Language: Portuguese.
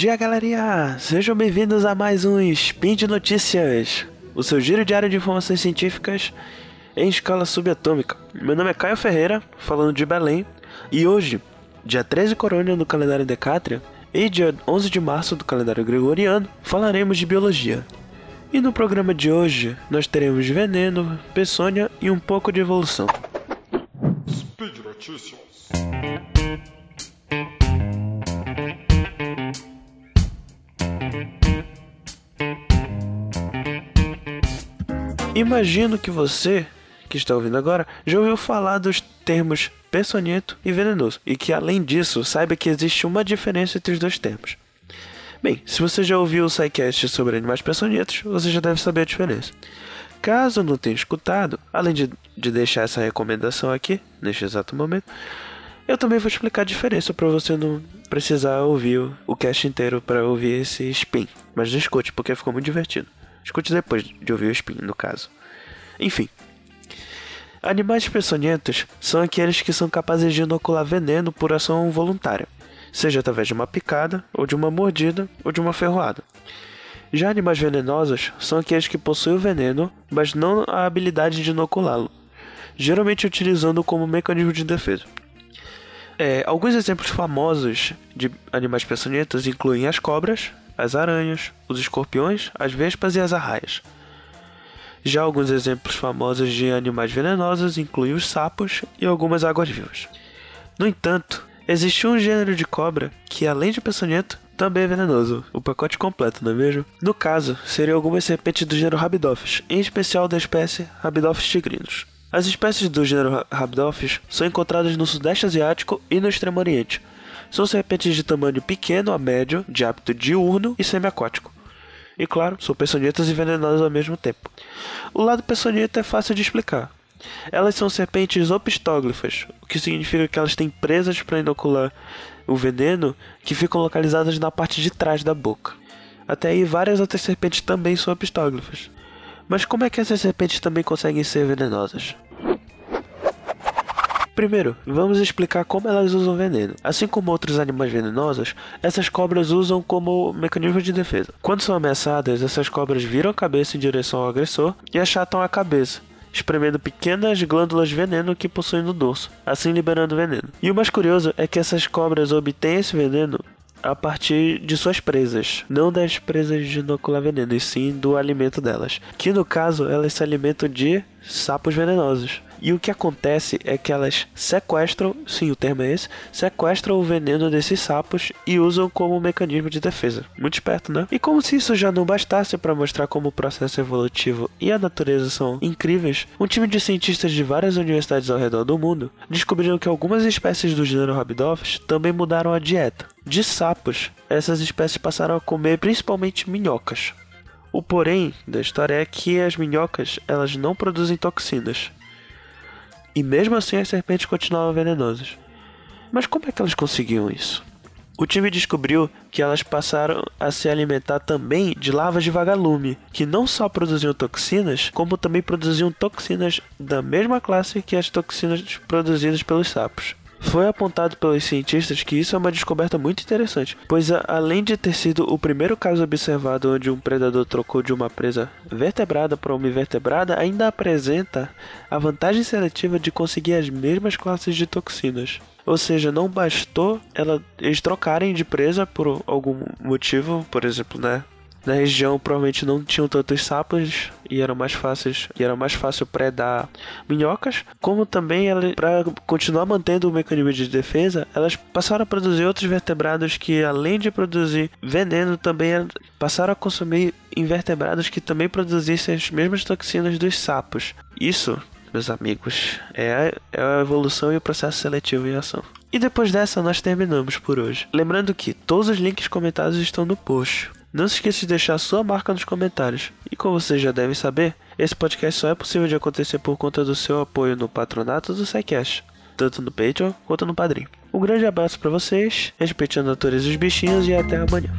dia, galerinha! Sejam bem-vindos a mais um Spin de Notícias, o seu giro diário de informações científicas em escala subatômica. Meu nome é Caio Ferreira, falando de Belém, e hoje, dia 13 Corônia do calendário Decátria e dia 11 de março do calendário Gregoriano, falaremos de biologia. E no programa de hoje, nós teremos veneno, peçonha e um pouco de evolução. Speed Notícias. Imagino que você, que está ouvindo agora, já ouviu falar dos termos peçonhento e venenoso, e que além disso saiba que existe uma diferença entre os dois termos. Bem, se você já ouviu o SciCast sobre animais peçonhentos, você já deve saber a diferença. Caso não tenha escutado, além de, de deixar essa recomendação aqui, neste exato momento, eu também vou explicar a diferença para você não precisar ouvir o, o cast inteiro para ouvir esse spin. Mas escute, porque ficou muito divertido. Escute depois de ouvir o spin, no caso. Enfim. Animais peçonhentos são aqueles que são capazes de inocular veneno por ação voluntária, seja através de uma picada, ou de uma mordida, ou de uma ferroada. Já animais venenosos são aqueles que possuem o veneno, mas não a habilidade de inoculá-lo, geralmente utilizando como mecanismo de defesa. É, alguns exemplos famosos de animais peçonhentos incluem as cobras, as aranhas, os escorpiões, as vespas e as arraias. Já alguns exemplos famosos de animais venenosos incluem os sapos e algumas águas-vivas. No entanto, existe um gênero de cobra que, além de peçonhento, também é venenoso, o pacote completo, não é mesmo? No caso, seriam algumas serpentes do gênero Rabidophis, em especial da espécie Rabidophis tigrinus. As espécies do gênero Rabidophis são encontradas no Sudeste Asiático e no Extremo Oriente. São serpentes de tamanho pequeno a médio, de hábito diurno e semiaquático. E claro, são peçonhentas e venenosas ao mesmo tempo. O lado peçonhento é fácil de explicar. Elas são serpentes opistóglifas, o que significa que elas têm presas para inocular o veneno que ficam localizadas na parte de trás da boca. Até aí, várias outras serpentes também são opistóglifas. Mas como é que essas serpentes também conseguem ser venenosas? Primeiro, vamos explicar como elas usam veneno. Assim como outros animais venenosos, essas cobras usam como mecanismo de defesa. Quando são ameaçadas, essas cobras viram a cabeça em direção ao agressor e achatam a cabeça, espremendo pequenas glândulas veneno que possuem no dorso, assim liberando veneno. E o mais curioso é que essas cobras obtêm esse veneno a partir de suas presas, não das presas de inocular veneno, e sim do alimento delas, que no caso elas se alimentam de sapos venenosos. E o que acontece é que elas sequestram, sim, o termo é esse, sequestram o veneno desses sapos e usam como mecanismo de defesa. Muito esperto, né? E como se isso já não bastasse para mostrar como o processo evolutivo e a natureza são incríveis, um time de cientistas de várias universidades ao redor do mundo descobriram que algumas espécies do gênero Rabidophis também mudaram a dieta. De sapos, essas espécies passaram a comer principalmente minhocas. O porém da história é que as minhocas elas não produzem toxinas. E mesmo assim as serpentes continuavam venenosas. Mas como é que elas conseguiam isso? O time descobriu que elas passaram a se alimentar também de larvas de vagalume, que não só produziam toxinas, como também produziam toxinas da mesma classe que as toxinas produzidas pelos sapos. Foi apontado pelos cientistas que isso é uma descoberta muito interessante, pois além de ter sido o primeiro caso observado onde um predador trocou de uma presa vertebrada para uma invertebrada, ainda apresenta a vantagem seletiva de conseguir as mesmas classes de toxinas. Ou seja, não bastou ela, eles trocarem de presa por algum motivo, por exemplo, né? Na região provavelmente não tinham tantos sapos e eram mais fáceis e era mais fácil predar minhocas, como também para continuar mantendo o mecanismo de defesa, elas passaram a produzir outros vertebrados que além de produzir veneno também passaram a consumir invertebrados que também produzissem as mesmas toxinas dos sapos. Isso, meus amigos, é a, é a evolução e o processo seletivo em ação. E depois dessa nós terminamos por hoje. Lembrando que todos os links comentados estão no post. Não se esqueça de deixar sua marca nos comentários. E como vocês já devem saber, esse podcast só é possível de acontecer por conta do seu apoio no patronato do SciCast, tanto no Patreon quanto no Padrim. Um grande abraço para vocês, respeitando a natureza dos bichinhos e até amanhã.